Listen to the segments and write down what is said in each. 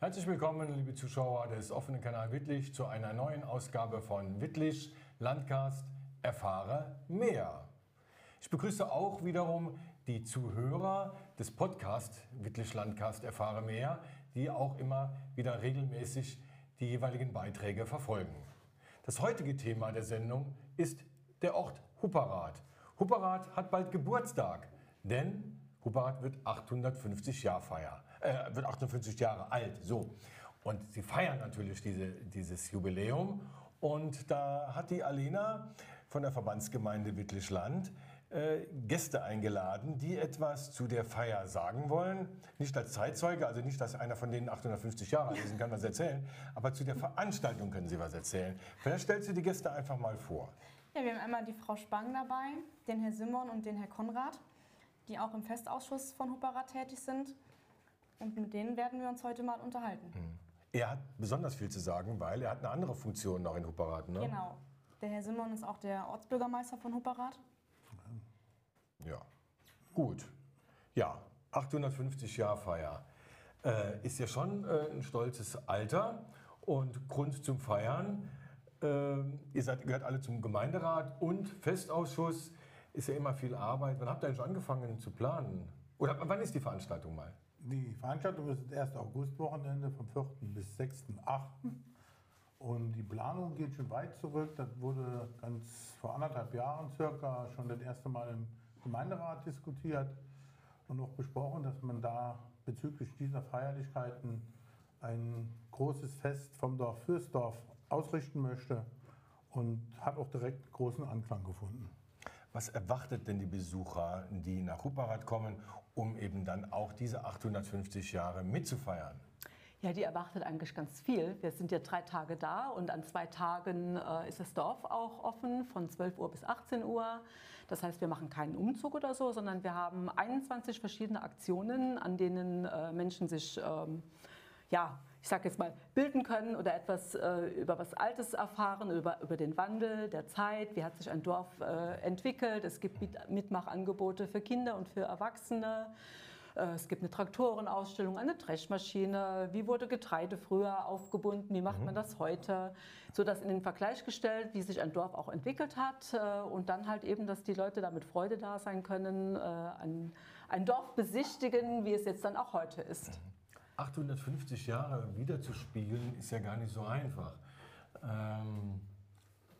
Herzlich willkommen, liebe Zuschauer des offenen Kanal Wittlich, zu einer neuen Ausgabe von Wittlich Landcast Erfahre mehr. Ich begrüße auch wiederum die Zuhörer des Podcasts Wittlich Landcast Erfahre mehr, die auch immer wieder regelmäßig die jeweiligen Beiträge verfolgen. Das heutige Thema der Sendung ist der Ort Hupperath. Hupperath hat bald Geburtstag, denn Hupperath wird 850 Jahre feiern, äh, wird 850 Jahre alt, so. Und sie feiern natürlich diese, dieses Jubiläum. Und da hat die Alena von der Verbandsgemeinde Wittlichland äh, Gäste eingeladen, die etwas zu der Feier sagen wollen. Nicht als Zeitzeuge, also nicht, dass einer von denen 850 Jahre alt ist und kann was erzählen, aber zu der Veranstaltung können sie was erzählen. Vielleicht stellst du die Gäste einfach mal vor. Ja, wir haben einmal die Frau Spang dabei, den Herr Simon und den Herr Konrad, die auch im Festausschuss von Hupperath tätig sind. Und mit denen werden wir uns heute mal unterhalten. Hm. Er hat besonders viel zu sagen, weil er hat eine andere Funktion noch in Hupperath. Ne? Genau. Der Herr Simon ist auch der Ortsbürgermeister von Hupperath. Ja, gut. Ja, 850 Jahre Feier. Äh, ist ja schon äh, ein stolzes Alter und Grund zum Feiern. Äh, ihr seid, gehört alle zum Gemeinderat und Festausschuss. Ist ja immer viel Arbeit. Wann habt ihr eigentlich angefangen zu planen? Oder wann ist die Veranstaltung mal? Die Veranstaltung ist das erste Augustwochenende vom 4. bis 6.8. Und die Planung geht schon weit zurück. Das wurde ganz vor anderthalb Jahren circa schon das erste Mal im Gemeinderat diskutiert und auch besprochen, dass man da bezüglich dieser Feierlichkeiten ein großes Fest vom Dorf fürs Dorf ausrichten möchte und hat auch direkt großen Anklang gefunden. Was erwartet denn die Besucher, die nach Hupperath kommen, um eben dann auch diese 850 Jahre mitzufeiern? Ja, die erwartet eigentlich ganz viel. Wir sind ja drei Tage da und an zwei Tagen äh, ist das Dorf auch offen, von 12 Uhr bis 18 Uhr. Das heißt, wir machen keinen Umzug oder so, sondern wir haben 21 verschiedene Aktionen, an denen äh, Menschen sich, ähm, ja, ich sage jetzt mal, bilden können oder etwas äh, über was Altes erfahren, über, über den Wandel der Zeit, wie hat sich ein Dorf äh, entwickelt. Es gibt Mitmachangebote für Kinder und für Erwachsene. Äh, es gibt eine Traktorenausstellung, eine Dreschmaschine. Wie wurde Getreide früher aufgebunden? Wie macht mhm. man das heute? So das in den Vergleich gestellt, wie sich ein Dorf auch entwickelt hat. Äh, und dann halt eben, dass die Leute da mit Freude da sein können, äh, ein, ein Dorf besichtigen, wie es jetzt dann auch heute ist. 850 mhm. Jahre wiederzuspiegeln, ist ja gar nicht so einfach. Ähm,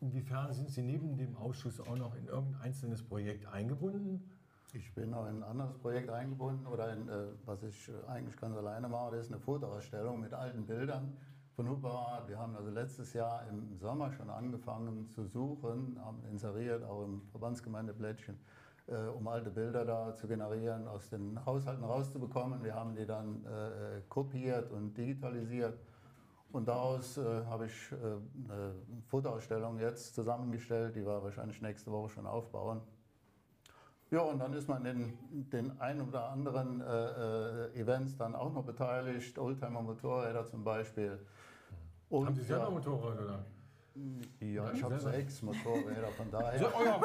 inwiefern sind Sie neben dem Ausschuss auch noch in irgendein einzelnes Projekt eingebunden? Ich bin noch in ein anderes Projekt eingebunden oder in, äh, was ich äh, eigentlich ganz alleine mache. Das ist eine Fotoausstellung mit alten Bildern von Hubbard. Wir haben also letztes Jahr im Sommer schon angefangen zu suchen, haben inseriert, auch im Verbandsgemeindeblättchen, äh, um alte Bilder da zu generieren, aus den Haushalten rauszubekommen. Wir haben die dann äh, kopiert und digitalisiert. Und daraus äh, habe ich äh, eine Fotoausstellung jetzt zusammengestellt, die wir wahrscheinlich nächste Woche schon aufbauen. Ja, und dann ist man in den ein oder anderen äh, Events dann auch noch beteiligt, Oldtimer-Motorräder zum Beispiel. Und, Haben Sie selber ja, Motorräder? Ja, ich habe sechs Motorräder, von daher. So, oh ja,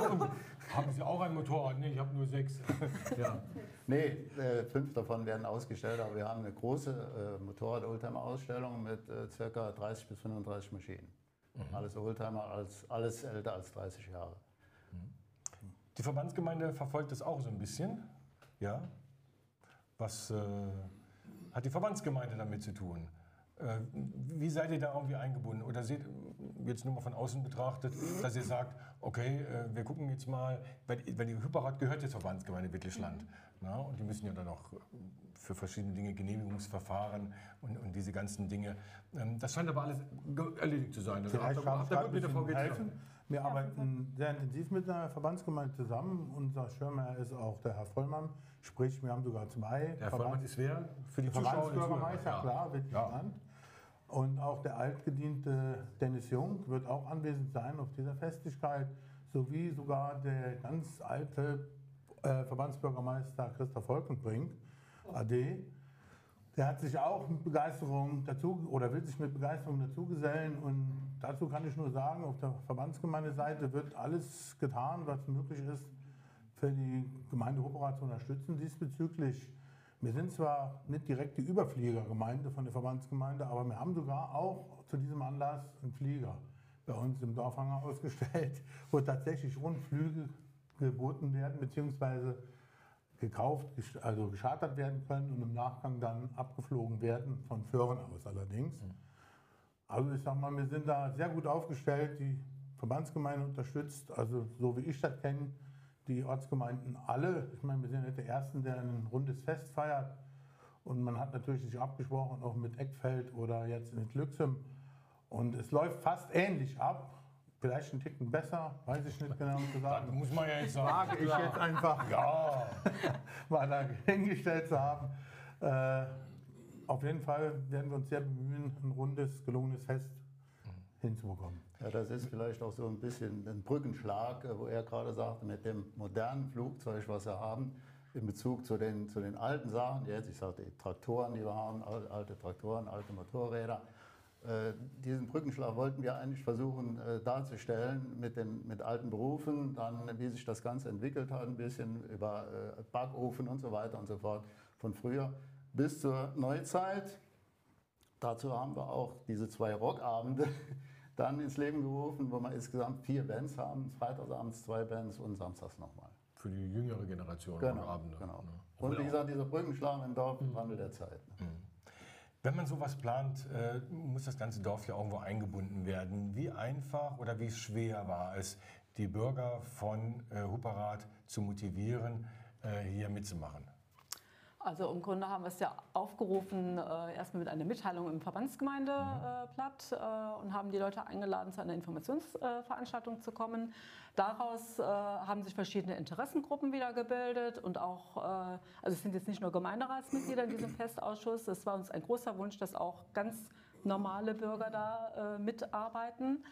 haben Sie auch ein Motorrad? Nee, ich habe nur sechs. ja. Nee, äh, fünf davon werden ausgestellt, aber wir haben eine große äh, Motorrad-Oldtimer-Ausstellung mit äh, ca. 30 bis 35 Maschinen. Mhm. Alles Oldtimer, alles, alles älter als 30 Jahre. Mhm. Die Verbandsgemeinde verfolgt das auch so ein bisschen. Ja. Was äh, hat die Verbandsgemeinde damit zu tun? Äh, wie seid ihr da irgendwie eingebunden? Oder seht jetzt nur mal von außen betrachtet, dass ihr sagt, okay, äh, wir gucken jetzt mal, weil, weil die Hyperrad gehört jetzt Verbandsgemeinde Wittlichland. Na, und die müssen ja dann auch für verschiedene Dinge Genehmigungsverfahren und, und diese ganzen Dinge. Ähm, das scheint aber alles erledigt zu sein. Also Vielleicht habt, habt gut mit helfen. Wir arbeiten sehr intensiv mit der Verbandsgemeinde zusammen. Unser Schirmherr ist auch der Herr Vollmann. Sprich, wir haben sogar zwei. Der Herr Vollmann ist wer? Für die Verbandsbürgermeister, ja. klar, wird ja. Und auch der altgediente Dennis Jung wird auch anwesend sein auf dieser Festigkeit, sowie sogar der ganz alte äh, Verbandsbürgermeister Christoph Volkenbrink, AD. Der hat sich auch mit Begeisterung dazu oder will sich mit Begeisterung dazugesellen. Und dazu kann ich nur sagen, auf der Verbandsgemeindeseite wird alles getan, was möglich ist, für die Gemeinde Hupperath zu unterstützen diesbezüglich. Wir sind zwar nicht direkt die Überfliegergemeinde von der Verbandsgemeinde, aber wir haben sogar auch zu diesem Anlass einen Flieger bei uns im Dorfhanger ausgestellt, wo tatsächlich Rundflüge geboten werden, beziehungsweise gekauft, also geschartert werden können und im Nachgang dann abgeflogen werden, von Föhren aus allerdings. Also ich sag mal, wir sind da sehr gut aufgestellt, die Verbandsgemeinde unterstützt, also so wie ich das kenne, die Ortsgemeinden alle. Ich meine, wir sind nicht der Ersten, der ein rundes Fest feiert. Und man hat natürlich sich abgesprochen, auch mit Eckfeld oder jetzt in Glücksem. Und es läuft fast ähnlich ab. Vielleicht ein Ticken besser, weiß ich nicht genau zu Das muss man ja jetzt sagen. ich jetzt einfach Ja, mal da hingestellt zu haben. Äh, auf jeden Fall werden wir uns sehr bemühen, ein rundes, gelungenes Fest hinzubekommen. Ja, das ist vielleicht auch so ein bisschen ein Brückenschlag, wo er gerade sagte, mit dem modernen Flugzeug, was wir haben, in Bezug zu den, zu den alten Sachen, jetzt, ich sagte, die Traktoren, die wir haben, al- alte Traktoren, alte Motorräder. Äh, Diesen Brückenschlag wollten wir eigentlich versuchen äh, darzustellen mit den mit alten Berufen, dann wie sich das Ganze entwickelt hat, ein bisschen über äh, Backofen und so weiter und so fort, von früher bis zur Neuzeit. Dazu haben wir auch diese zwei Rockabende dann ins Leben gerufen, wo wir insgesamt vier Bands haben. Freitagsabends zwei Bands und samstags nochmal. für die jüngere Generation Genau, am Abend. genau. ne? Und wie gesagt, dieser Brückenschlag im Dorf Mhm. im Wandel der Zeit. ne? Wenn man sowas plant, äh, muss das ganze Dorf ja irgendwo eingebunden werden. Wie einfach oder wie schwer war es, die Bürger von äh, Hupperath zu motivieren, äh, hier mitzumachen? Also im Grunde haben wir es ja aufgerufen, äh, erstmal mit einer Mitteilung im Verbandsgemeindeblatt äh, und haben die Leute eingeladen, zu einer Informationsveranstaltung zu kommen. Daraus äh, haben sich verschiedene Interessengruppen wieder gebildet und auch, äh, also es sind jetzt nicht nur Gemeinderatsmitglieder in diesem Festausschuss, es war uns ein großer Wunsch, dass auch ganz normale Bürger da äh, mitarbeiten.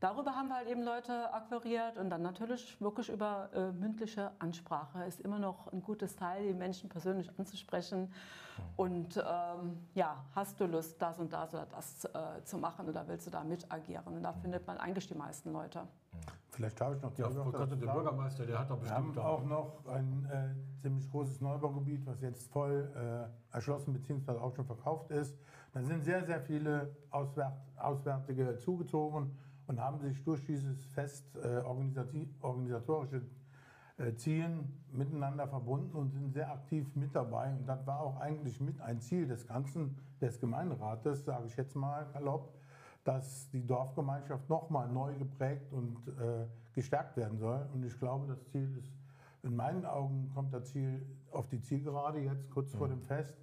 Darüber haben wir halt eben Leute akquiriert und dann natürlich wirklich über äh, mündliche Ansprache ist immer noch ein gutes Teil, die Menschen persönlich anzusprechen. Und ähm, ja, hast du Lust, das und das oder das äh, zu machen oder willst du da mit agieren? Und da findet man eigentlich die meisten Leute. Vielleicht habe ich noch Ja, Kotte, dazu der. Bürgermeister, der hat doch Wir haben bestimmt auch noch ein äh, ziemlich großes Neubaugebiet, was jetzt voll äh, erschlossen bzw. auch schon verkauft ist. Da sind sehr, sehr viele Auswärt Auswärtige zugezogen und haben sich durch dieses Fest äh, organisatorische äh, Zielen miteinander verbunden und sind sehr aktiv mit dabei. Und das war auch eigentlich mit ein Ziel des Ganzen des Gemeinderates, sage ich jetzt mal salopp, dass die Dorfgemeinschaft nochmal neu geprägt und äh, gestärkt werden soll. Und ich glaube, das Ziel ist, in meinen Augen kommt das Ziel auf die Zielgerade jetzt kurz vor dem Fest.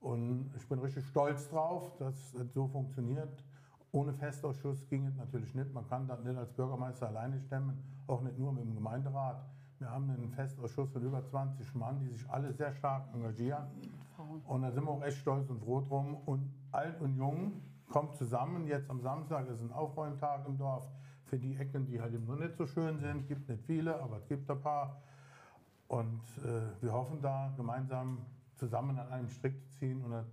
Und ich bin richtig stolz drauf, dass es so funktioniert. Ohne Festausschuss ging es natürlich nicht. Man kann das nicht als Bürgermeister alleine stemmen, auch nicht nur mit dem Gemeinderat. Wir haben einen Festausschuss von über 20 Mann, die sich alle sehr stark engagieren. Und da sind wir auch echt stolz und froh drum. Und alt und jung kommt zusammen. Jetzt am Samstag ist ein Aufräumtag im Dorf für die Ecken, die halt eben noch nicht so schön sind. Gibt nicht viele, aber es gibt ein paar. Und äh, wir hoffen da gemeinsam zusammen an einem Strick zu ziehen und das,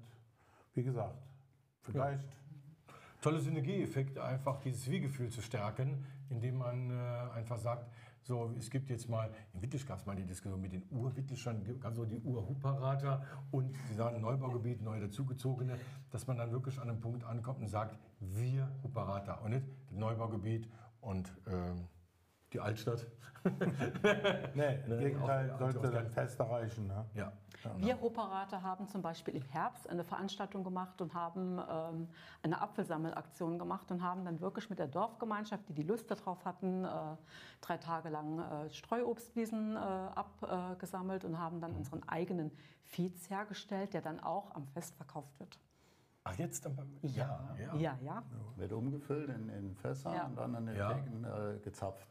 wie gesagt, vielleicht tolle Synergieeffekt, einfach dieses Wir-Gefühl zu stärken, indem man äh, einfach sagt, so, es gibt jetzt mal, in Wittlich gab es mal die Diskussion mit den Ur-Wittlichern, also die Ur-Hupperater und sagen Neubaugebiet, neu dazugezogene, dass man dann wirklich an einem Punkt ankommt und sagt, wir Hupperater und nicht Neubaugebiet und ähm, die Altstadt. Nee, im Ne, Gegenteil auch- sollte das Fest erreichen. Ne? Ja. Wir Hoperater haben zum Beispiel im Herbst eine Veranstaltung gemacht und haben ähm, eine Apfelsammelaktion gemacht und haben dann wirklich mit der Dorfgemeinschaft, die die Lust darauf hatten, äh, drei Tage lang äh, Streuobstwiesen äh, abgesammelt und haben dann unseren eigenen Fiez hergestellt, der dann auch am Fest verkauft wird. Ach, jetzt dann beim. Ja, ja. Ja, ja. Wird umgefüllt in, in Fässer Ja. und dann an den Ja. Theken äh, gezapft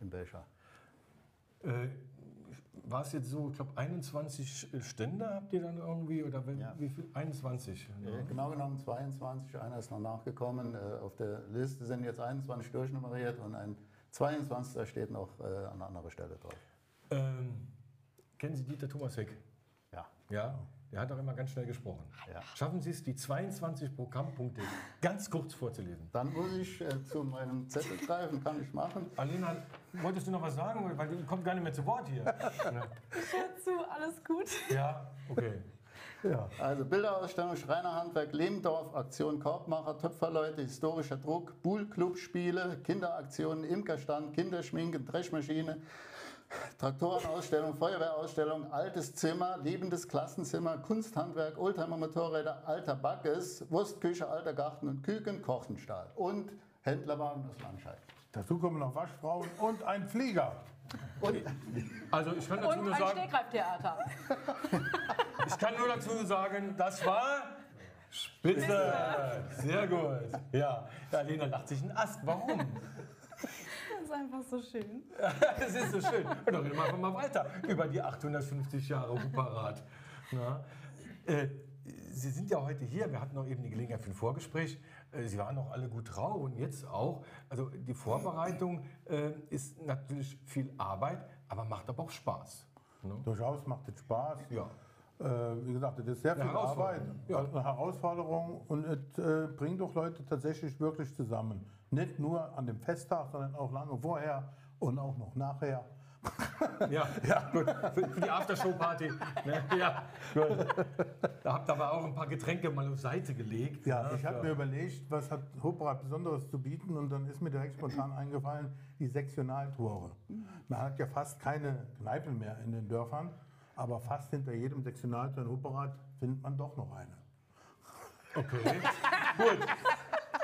im Becher. Äh, war es jetzt so, ich glaube, 21 Stände habt ihr dann irgendwie? Oder wenn, Ja. wie viel? 21. Äh, Genau genommen 22, einer ist noch nachgekommen. Äh, Auf der Liste sind jetzt 21 durchnummeriert und ein 22. steht noch äh, an anderer Stelle drauf. Ähm, kennen Sie Dieter Thomasek? Ja. Ja. Der hat auch immer ganz schnell gesprochen. Ja. Schaffen Sie es, die 22 Programmpunkte ganz kurz vorzulesen? Dann muss ich äh, zu meinem Zettel greifen, kann ich machen. Alena, wolltest du noch was sagen? Weil du kommst gar nicht mehr zu Wort hier. Dazu alles gut. Ja, okay. Ja. Also Bilderausstellung, Schreinerhandwerk, Lehmdorf, Aktion Korbmacher, Töpferleute, historischer Druck, Buhl-Club-Spiele, Kinderaktionen, Imkerstand, Kinderschminken, Dreschmaschine, Traktorenausstellung, Feuerwehrausstellung, altes Zimmer, liebendes Klassenzimmer, Kunsthandwerk, Oldtimer-Motorräder, alter Backes, Wurstküche, alter Garten und Küken, Kochenstahl und Händlerwagen aus Landscheid. Dazu kommen noch Waschfrauen und ein Flieger. Und Also ich kann dazu Und nur ein sagen, Stegreiftheater. ich kann nur dazu sagen, das war spitze. Sehr gut. Ja, ja Alena lacht sich einen Ast. Warum? Das ist einfach so schön. Das ist so schön. Dann reden wir einfach mal weiter über die 850 Jahre Huparat. Äh, Sie sind ja heute hier. Wir hatten noch eben die Gelegenheit für ein Vorgespräch. Äh, Sie waren auch alle gut drauf und jetzt auch. Also die Vorbereitung äh, ist natürlich viel Arbeit, aber macht aber auch Spaß. Ne? Durchaus macht es Spaß. Ja. Äh, wie gesagt, es ist sehr Eine viel Arbeit, Herausforderung, ja. eine Herausforderung und es äh, bringt doch Leute tatsächlich wirklich zusammen. Nicht nur an dem Festtag, sondern auch lange vorher und auch noch nachher. Ja, ja, gut. Für, für die Aftershow-Party. Ne? Ja, gut. Da habt ihr aber auch ein paar Getränke mal auf Seite gelegt. Ja, ne? ich habe mir überlegt, was hat Hoprat Besonderes zu bieten und dann ist mir direkt spontan eingefallen, die Sektionaltore. Man hat ja fast keine Kneipen mehr in den Dörfern, aber fast hinter jedem Sektionaltor in Hoprat findet man doch noch eine. Okay, gut.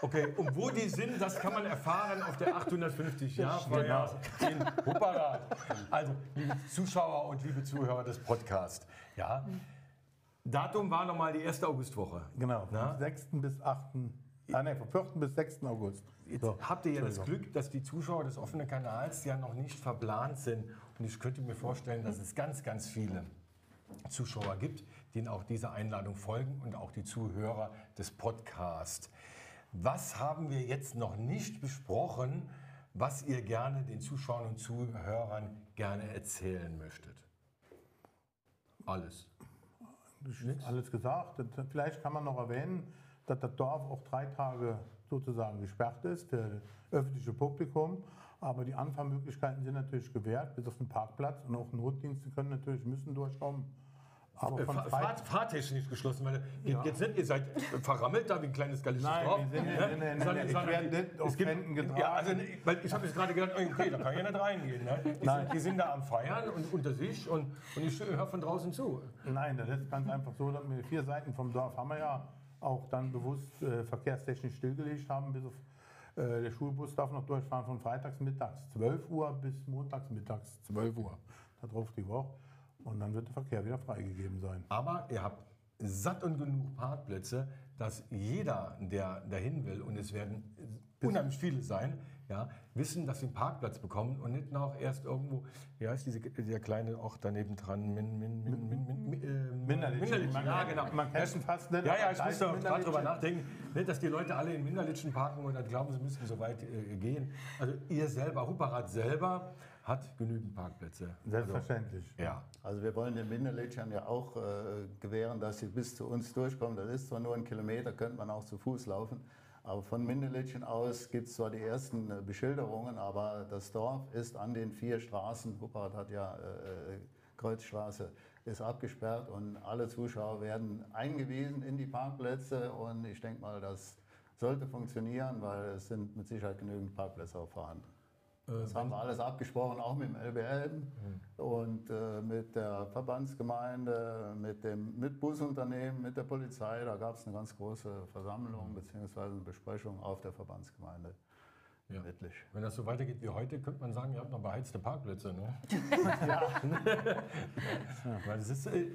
Okay, und wo die sind, das kann man erfahren auf der 850 Jahrfeier in Hupperat. Also, liebe Zuschauer und liebe Zuhörer des Podcasts. Ja, Datum war nochmal die erste Augustwoche. Genau, Na? vom 6. bis 8. Ah, nee, vom 4. bis 6. August. Jetzt So, habt ihr ja das. Glück, dass die Zuschauer des offenen Kanals ja noch nicht verplant sind. Und ich könnte mir vorstellen, dass es ganz, ganz viele Zuschauer gibt, denen auch diese Einladung folgen und auch die Zuhörer des Podcasts. Was haben wir jetzt noch nicht besprochen, was ihr gerne den Zuschauern und Zuhörern gerne erzählen möchtet? Alles. Ist alles gesagt. Vielleicht kann man noch erwähnen, dass das Dorf auch drei Tage sozusagen gesperrt ist für das öffentliche Publikum. Aber die Anfahrmöglichkeiten sind natürlich gewährt, bis auf den Parkplatz. Und auch Notdienste können natürlich, müssen durchkommen. Aber Äh, von Fahr Fahrtechnisch geschlossen, weil ihr, jetzt nicht, ihr seid verrammelt da wie ein kleines gallisches Nein, Dorf. wir sind nicht- nein, nein, nein, ich nicht auf gibt- Händen getragen. Ja, also, weil ich habe jetzt gerade gedacht, okay, da kann ja nicht reingehen. Ne? Die, Nein. sind, die sind da am Feiern und unter sich und, und ich höre von draußen zu. Nein, das ist ganz einfach so, dass wir vier Seiten vom Dorf haben wir ja auch dann bewusst äh, verkehrstechnisch stillgelegt haben, bis auf äh, der Schulbus darf noch durchfahren von freitags mittags 12 Uhr bis montags mittags 12 Uhr. Darauf die Woche. Und dann wird der Verkehr wieder freigegeben sein. Aber ihr habt satt und genug Parkplätze, dass jeder, der dahin will, und es werden unheimlich viele sein, ja, wissen, dass sie einen Parkplatz bekommen und nicht noch erst irgendwo, wie heißt diese, der kleine Ort daneben dran, min, min, min, min, min, min, äh, Minderlich. Minderlich, Man- ja genau. man kennt ihn fast nicht, Ja, ja, ich da ist auch gerade drüber nachdenken, nicht, dass die Leute alle in Minderlitschen parken und dann glauben, sie müssten so weit äh, gehen. Also ihr selber, Hupperat selber, hat genügend Parkplätze. Selbstverständlich. Also, ja. Also wir wollen den Minderlädchen ja auch äh, gewähren, dass sie bis zu uns durchkommen. Das ist zwar nur ein Kilometer, könnte man auch zu Fuß laufen. Aber von Minderlädchen aus gibt es zwar die ersten äh, Beschilderungen, aber das Dorf ist an den vier Straßen, Huppert hat ja äh, Kreuzstraße, ist abgesperrt und alle Zuschauer werden eingewiesen in die Parkplätze und ich denke mal, das sollte funktionieren, weil es sind mit Sicherheit genügend Pparkplätze auch vorhanden. Das haben wir alles abgesprochen, auch mit dem LBL und äh, mit der Verbandsgemeinde, mit dem mit Busunternehmen, mit der Polizei. Da gab es eine ganz große Versammlung bzw. eine Besprechung auf der Verbandsgemeinde. Ja. Wenn das so weitergeht wie heute, könnte man sagen, ihr habt noch beheizte Parkplätze. Ne? Weil es ist äh,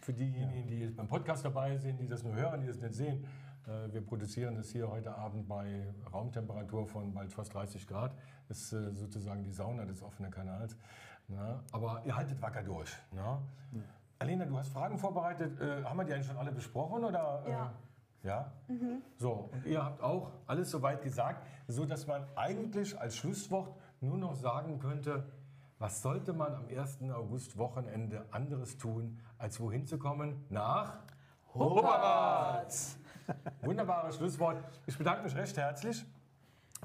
für diejenigen, die jetzt beim Podcast dabei sind, die das nur hören, die das nicht sehen. Äh, Wir produzieren das hier heute Abend bei Raumtemperatur von bald fast 30 Grad. Das ist äh, sozusagen die Sauna des offenen Kanals. Na, aber ihr haltet wacker durch. Na? Alena, du hast Fragen vorbereitet. Äh, haben wir die eigentlich schon alle besprochen? Oder, Ja. Äh, ja? So, und ihr habt auch alles soweit gesagt, so dass man eigentlich als Schlusswort nur noch sagen könnte, was sollte man am 1. August Wochenende anderes tun, als wohin zu kommen? Nach Hopperath. Wunderbares Schlusswort. Ich bedanke mich recht herzlich,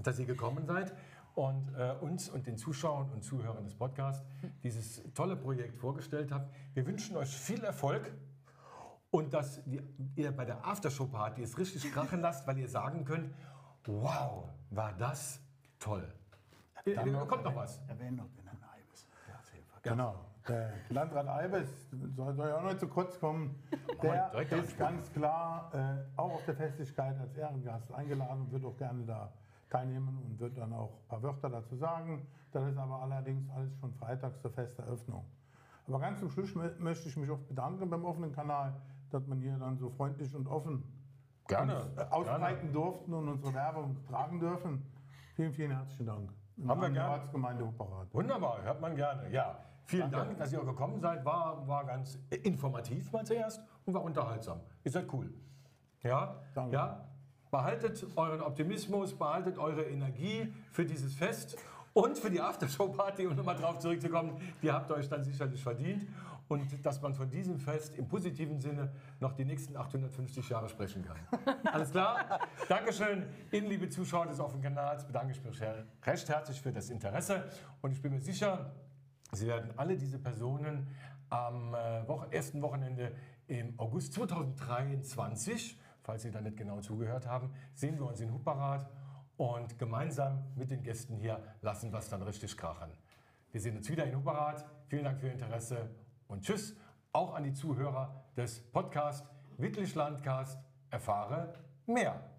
dass ihr gekommen seid und äh, uns und den Zuschauern und Zuhörern des Podcasts dieses tolle Projekt vorgestellt habt. Wir wünschen euch viel Erfolg und dass ihr bei der Aftershow-Party es richtig krachen lasst, weil ihr sagen könnt, wow, war das toll. Noch- kommt noch was. Erwähnen noch den Herrn Eibes. Vergessen. Genau. Der Landrat Eibes soll, soll ja auch noch zu kurz kommen. Der direkt ist ganz klar äh, auch auf der Festigkeit als Ehrengast eingeladen und wird auch gerne da teilnehmen und wird dann auch ein paar Wörter dazu sagen. Das ist aber allerdings alles schon freitags zur Festeröffnung. Aber ganz zum Schluss mö- möchte ich mich auch bedanken beim offenen Kanal, dass man hier dann so freundlich und offen Gerne. uns, äh, ausbreiten durften und unsere Werbung tragen dürfen. Vielen, vielen herzlichen Dank. Im Haben wir Namen der gern. Ortsgemeinde. Wunderbar, hört man gerne. Ja, vielen Dank, dass ihr gekommen seid. War, war ganz informativ mal zuerst und war unterhaltsam. Ihr seid cool. Ja, Danke. ja. Behaltet euren Optimismus, behaltet eure Energie für dieses Fest und für die Aftershow-Party, um nochmal drauf zurückzukommen. Die habt ihr euch dann sicherlich verdient. Und dass man von diesem Fest im positiven Sinne noch die nächsten 850 Jahre sprechen kann. Alles klar? Dankeschön. Ihnen, liebe Zuschauer des offenen Kanals, bedanke ich mich sehr- recht herzlich für das Interesse. Und ich bin mir sicher, Sie werden alle diese Personen am äh, ersten Wochenende im August 2023, falls Sie da nicht genau zugehört haben, sehen wir uns in Hupperath und gemeinsam mit den Gästen hier lassen wir es dann richtig krachen. Wir sehen uns wieder in Hupperath. Vielen Dank für Ihr Interesse und tschüss. Auch an die Zuhörer des Podcasts Wittlich Landcast. Erfahre mehr.